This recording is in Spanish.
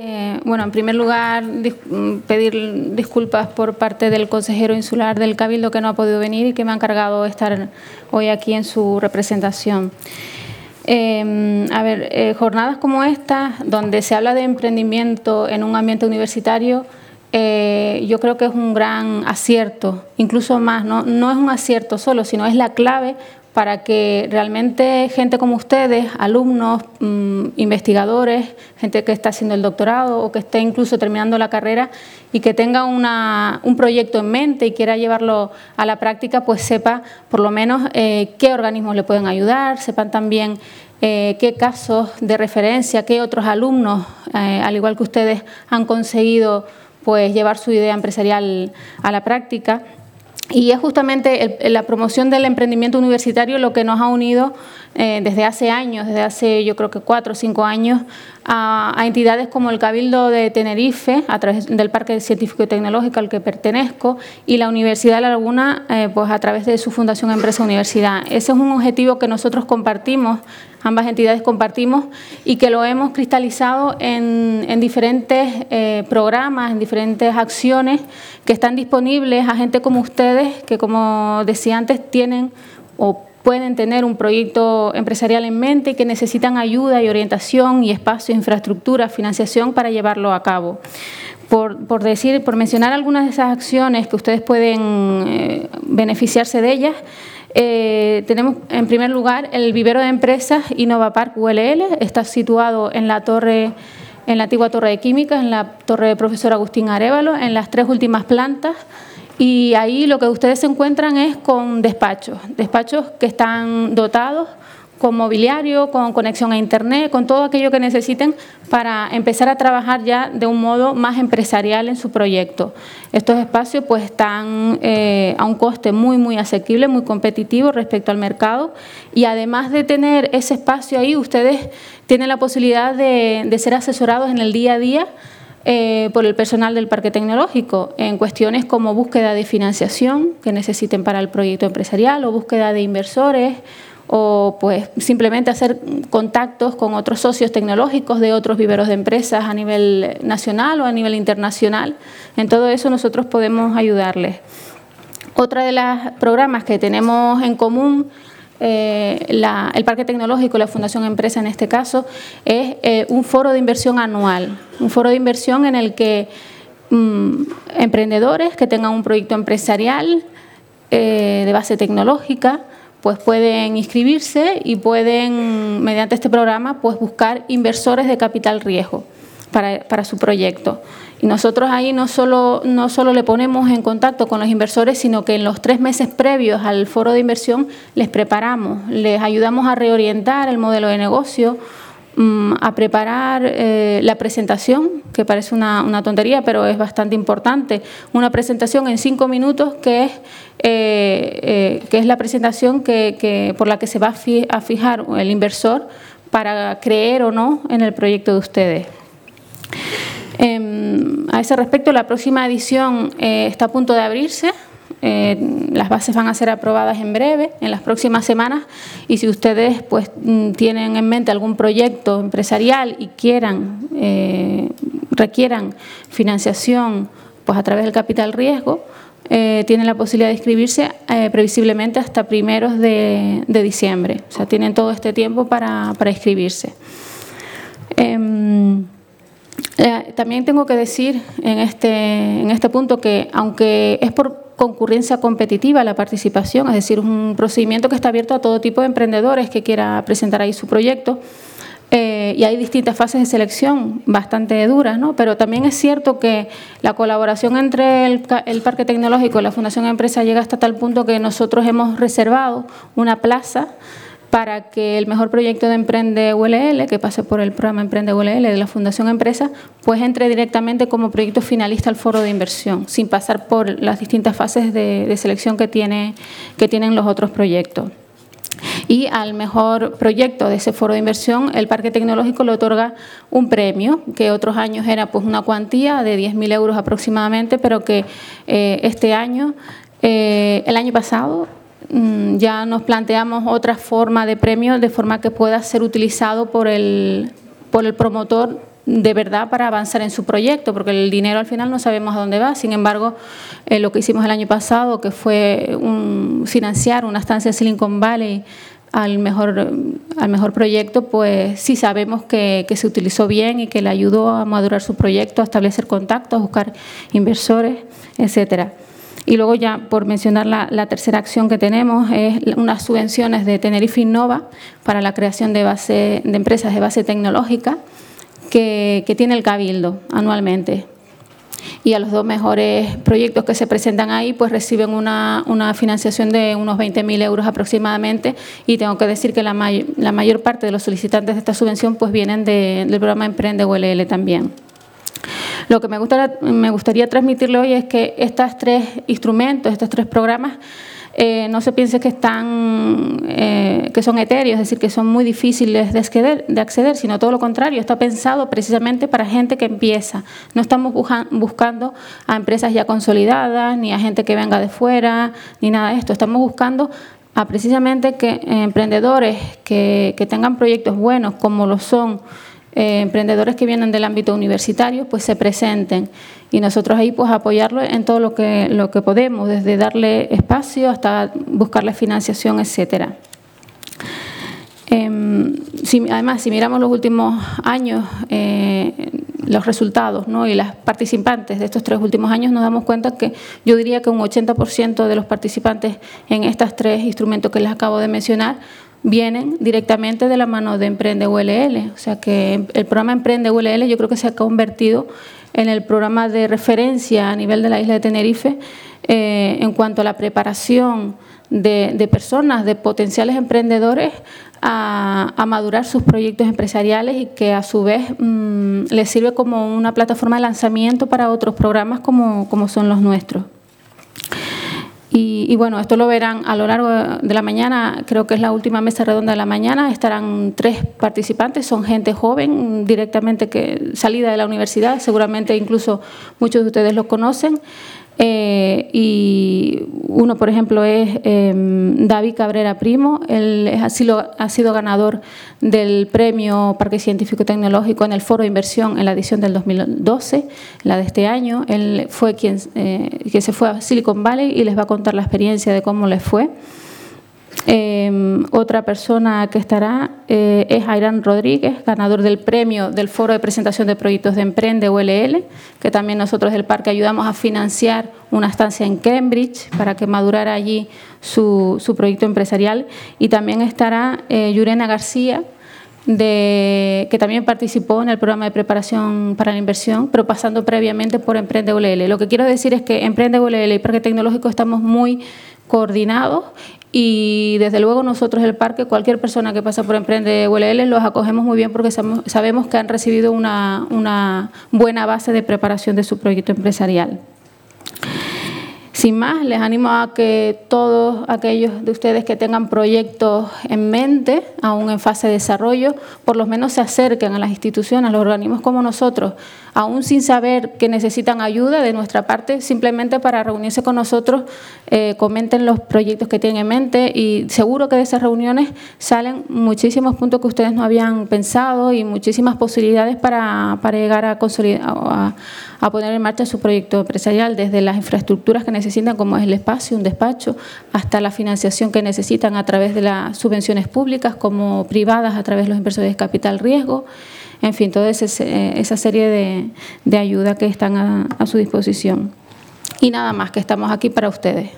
Eh, bueno, en primer lugar, mm, pedir disculpas por parte del consejero insular del Cabildo que no ha podido venir y que me ha encargado estar hoy aquí en su representación. Eh, a ver, eh, jornadas como esta, donde se habla de emprendimiento en un ambiente universitario, yo creo que es un gran acierto, incluso más, ¿no? no es un acierto solo, sino es la clave para que realmente gente como ustedes, alumnos, mm, investigadores, gente que está haciendo el doctorado o que esté incluso terminando la carrera y que tenga un proyecto en mente y quiera llevarlo a la práctica, pues sepa por lo menos eh, qué organismos le pueden ayudar, sepan también eh, qué casos de referencia, qué otros alumnos, eh, al igual que ustedes, han conseguido pues llevar su idea empresarial a la práctica. Y es justamente la promoción del emprendimiento universitario lo que nos ha unido eh, desde hace años, desde hace yo creo que cuatro o cinco años, a, entidades como el Cabildo de Tenerife, a través del Parque Científico y Tecnológico al que pertenezco, y la Universidad de La Laguna, eh, pues a través de su Fundación Empresa Universidad. Ese es un objetivo que nosotros compartimos, ambas entidades compartimos, y que lo hemos cristalizado en, diferentes eh, programas, en diferentes acciones que están disponibles a gente como ustedes, que como decía antes, tienen o pueden tener un proyecto empresarial en mente y que necesitan ayuda y orientación y espacio, infraestructura, financiación para llevarlo a cabo. Por, decir, por mencionar algunas de esas acciones que ustedes pueden eh, beneficiarse de ellas, eh, tenemos en primer lugar el vivero de empresas Park ULL, está situado en la torre en la antigua torre de química, en la torre de profesor Agustín Arevalo, en las tres últimas plantas y ahí lo que ustedes se encuentran es con despachos, despachos que están dotados con mobiliario, con conexión a Internet, con todo aquello que necesiten para empezar a trabajar ya de un modo más empresarial en su proyecto. Estos espacios pues están eh, a un coste muy, muy asequible, muy competitivo respecto al mercado y además de tener ese espacio ahí, ustedes tienen la posibilidad de, de ser asesorados en el día a día eh, por el personal del parque tecnológico en cuestiones como búsqueda de financiación que necesiten para el proyecto empresarial o búsqueda de inversores o pues simplemente hacer contactos con otros socios tecnológicos de otros viveros de empresas a nivel nacional o a nivel internacional. En todo eso nosotros podemos ayudarles. Otra de los programas que tenemos en común eh, el Parque Tecnológico, la Fundación Empresa en este caso, es eh, un foro de inversión anual, un foro de inversión en el que mm, emprendedores que tengan un proyecto empresarial eh, de base tecnológica, pues pueden inscribirse y pueden, mediante este programa, pues buscar inversores de capital riesgo para, para su proyecto. Y nosotros ahí no solo, no solo le ponemos en contacto con los inversores, sino que en los tres meses previos al foro de inversión les preparamos, les ayudamos a reorientar el modelo de negocio, mm, a preparar eh, la presentación, que parece una, tontería, pero es bastante importante. Una presentación en cinco minutos que es, eh, eh, que es la presentación que, por la que se va a fijar el inversor para creer o no en el proyecto de ustedes. Em, a ese respecto, la próxima edición eh, está a punto de abrirse. Eh, las bases van a ser aprobadas en breve, en las próximas semanas, y si ustedes pues, mm, tienen en mente algún proyecto empresarial y quieran, eh, requieran financiación pues, a través del capital riesgo, tienen la posibilidad de inscribirse previsiblemente hasta primeros de, diciembre. O sea, tienen todo este tiempo para, para inscribirse. Em, eh, también tengo que decir en este, en este punto que, aunque es por concurrencia competitiva la participación, es decir, un procedimiento que está abierto a todo tipo de emprendedores que quiera presentar ahí su proyecto, eh, y hay distintas fases de selección bastante duras, ¿no? pero también es cierto que la colaboración entre el, el, Parque Tecnológico y la Fundación Empresa llega hasta tal punto que nosotros hemos reservado una plaza para que el mejor proyecto de Emprende ULL, que pase por el programa Emprende ULL de la Fundación Empresa, pues entre directamente como proyecto finalista al foro de inversión, sin pasar por las distintas fases de, selección que, tiene, que tienen los otros proyectos. Y al mejor proyecto de ese foro de inversión, el Parque Tecnológico le otorga un premio, que otros años era pues una cuantía de 10.000 euros aproximadamente, pero que eh, este año, eh, el año pasado, ya nos planteamos otra forma de premio de forma que pueda ser utilizado por el, por el promotor de verdad para avanzar en su proyecto, porque el dinero al final no sabemos a dónde va. Sin embargo, eh, lo que hicimos el año pasado, que fue un, financiar una estancia en Silicon Valley al mejor, al mejor proyecto, pues sí sabemos que, que, se utilizó bien y que le ayudó a madurar su proyecto, a establecer contactos, a buscar inversores, etcétera. Y luego ya, por mencionar la, tercera acción que tenemos, es unas subvenciones de Tenerife Innova para la creación de, base, de empresas de base tecnológica que, tiene el Cabildo anualmente y a los dos mejores proyectos que se presentan ahí pues reciben una, financiación de unos 20.000 euros aproximadamente y tengo que decir que la, la, mayor parte de los solicitantes de esta subvención pues vienen del programa Emprende ULL también. Lo que me gustaría, me gustaría transmitirle hoy es que estos tres instrumentos, estos tres programas, eh, no se piense que están eh, que son etéreos, es decir, que son muy difíciles de acceder, de acceder, sino todo lo contrario, está pensado precisamente para gente que empieza. No estamos buscando a empresas ya consolidadas, ni a gente que venga de fuera, ni nada de esto. Estamos buscando a precisamente que eh, emprendedores que, que tengan proyectos buenos, como lo son eh, emprendedores que vienen del ámbito universitario pues se presenten y nosotros ahí pues apoyarlo en todo lo que, lo que podemos, desde darle espacio hasta buscarle financiación, etcétera. Em, además, si miramos los últimos años, eh, los resultados ¿no? y las participantes de estos tres últimos años, nos damos cuenta que yo diría que un 80% de los participantes en estos tres instrumentos que les acabo de mencionar vienen directamente de la mano de Emprende ULL. O sea que el programa Emprende ULL yo creo que se ha convertido en el programa de referencia a nivel de la isla de Tenerife eh, en cuanto a la preparación de, personas, de potenciales emprendedores a, madurar sus proyectos empresariales y que a su vez mm, les sirve como una plataforma de lanzamiento para otros programas como, como son los nuestros. Y, bueno, esto lo verán a lo largo de la mañana, creo que es la última mesa redonda de la mañana, estarán tres participantes, son gente joven, directamente que salida de la universidad, seguramente incluso muchos de ustedes lo conocen. Eh, y uno, por ejemplo, es em, David Cabrera Primo. Él ha sido, ha sido ganador del premio Parque Científico Tecnológico en el Foro de Inversión en la edición del 2012, la de este año. Él fue quien eh, que se fue a Silicon Valley y les va a contar la experiencia de cómo les fue. Em, otra persona que estará eh, es Ayrán Rodríguez, ganador del premio del Foro de Presentación de Proyectos de Emprende ULL, que también nosotros del parque ayudamos a financiar una estancia en Cambridge para que madurara allí su, proyecto empresarial. Y también estará eh, García, que también participó en el programa de preparación para la inversión, pero pasando previamente por Emprende ULL. Lo que quiero decir es que Emprende ULL y Parque Tecnológico estamos muy coordinados y desde luego nosotros el parque, cualquier persona que pasa por Emprende ULL, los acogemos muy bien porque sabemos que han recibido una, una buena base de preparación de su proyecto empresarial. Sin más, les animo a que todos aquellos de ustedes que tengan proyectos en mente, aún en fase de desarrollo, por lo menos se acerquen a las instituciones, a los organismos como nosotros, aún sin saber que necesitan ayuda de nuestra parte, simplemente para reunirse con nosotros, eh, comenten los proyectos que tienen en mente y seguro que de esas reuniones salen muchísimos puntos que ustedes no habían pensado y muchísimas posibilidades para, llegar a, consolidar, a, a poner en marcha su proyecto empresarial, desde las infraestructuras que necesitan, como es el espacio, un despacho, hasta la financiación que necesitan a través de las subvenciones públicas como privadas a través de los inversores de capital riesgo en fin, toda esa serie de, de ayuda que están a, a su disposición. Y nada más, que estamos aquí para ustedes.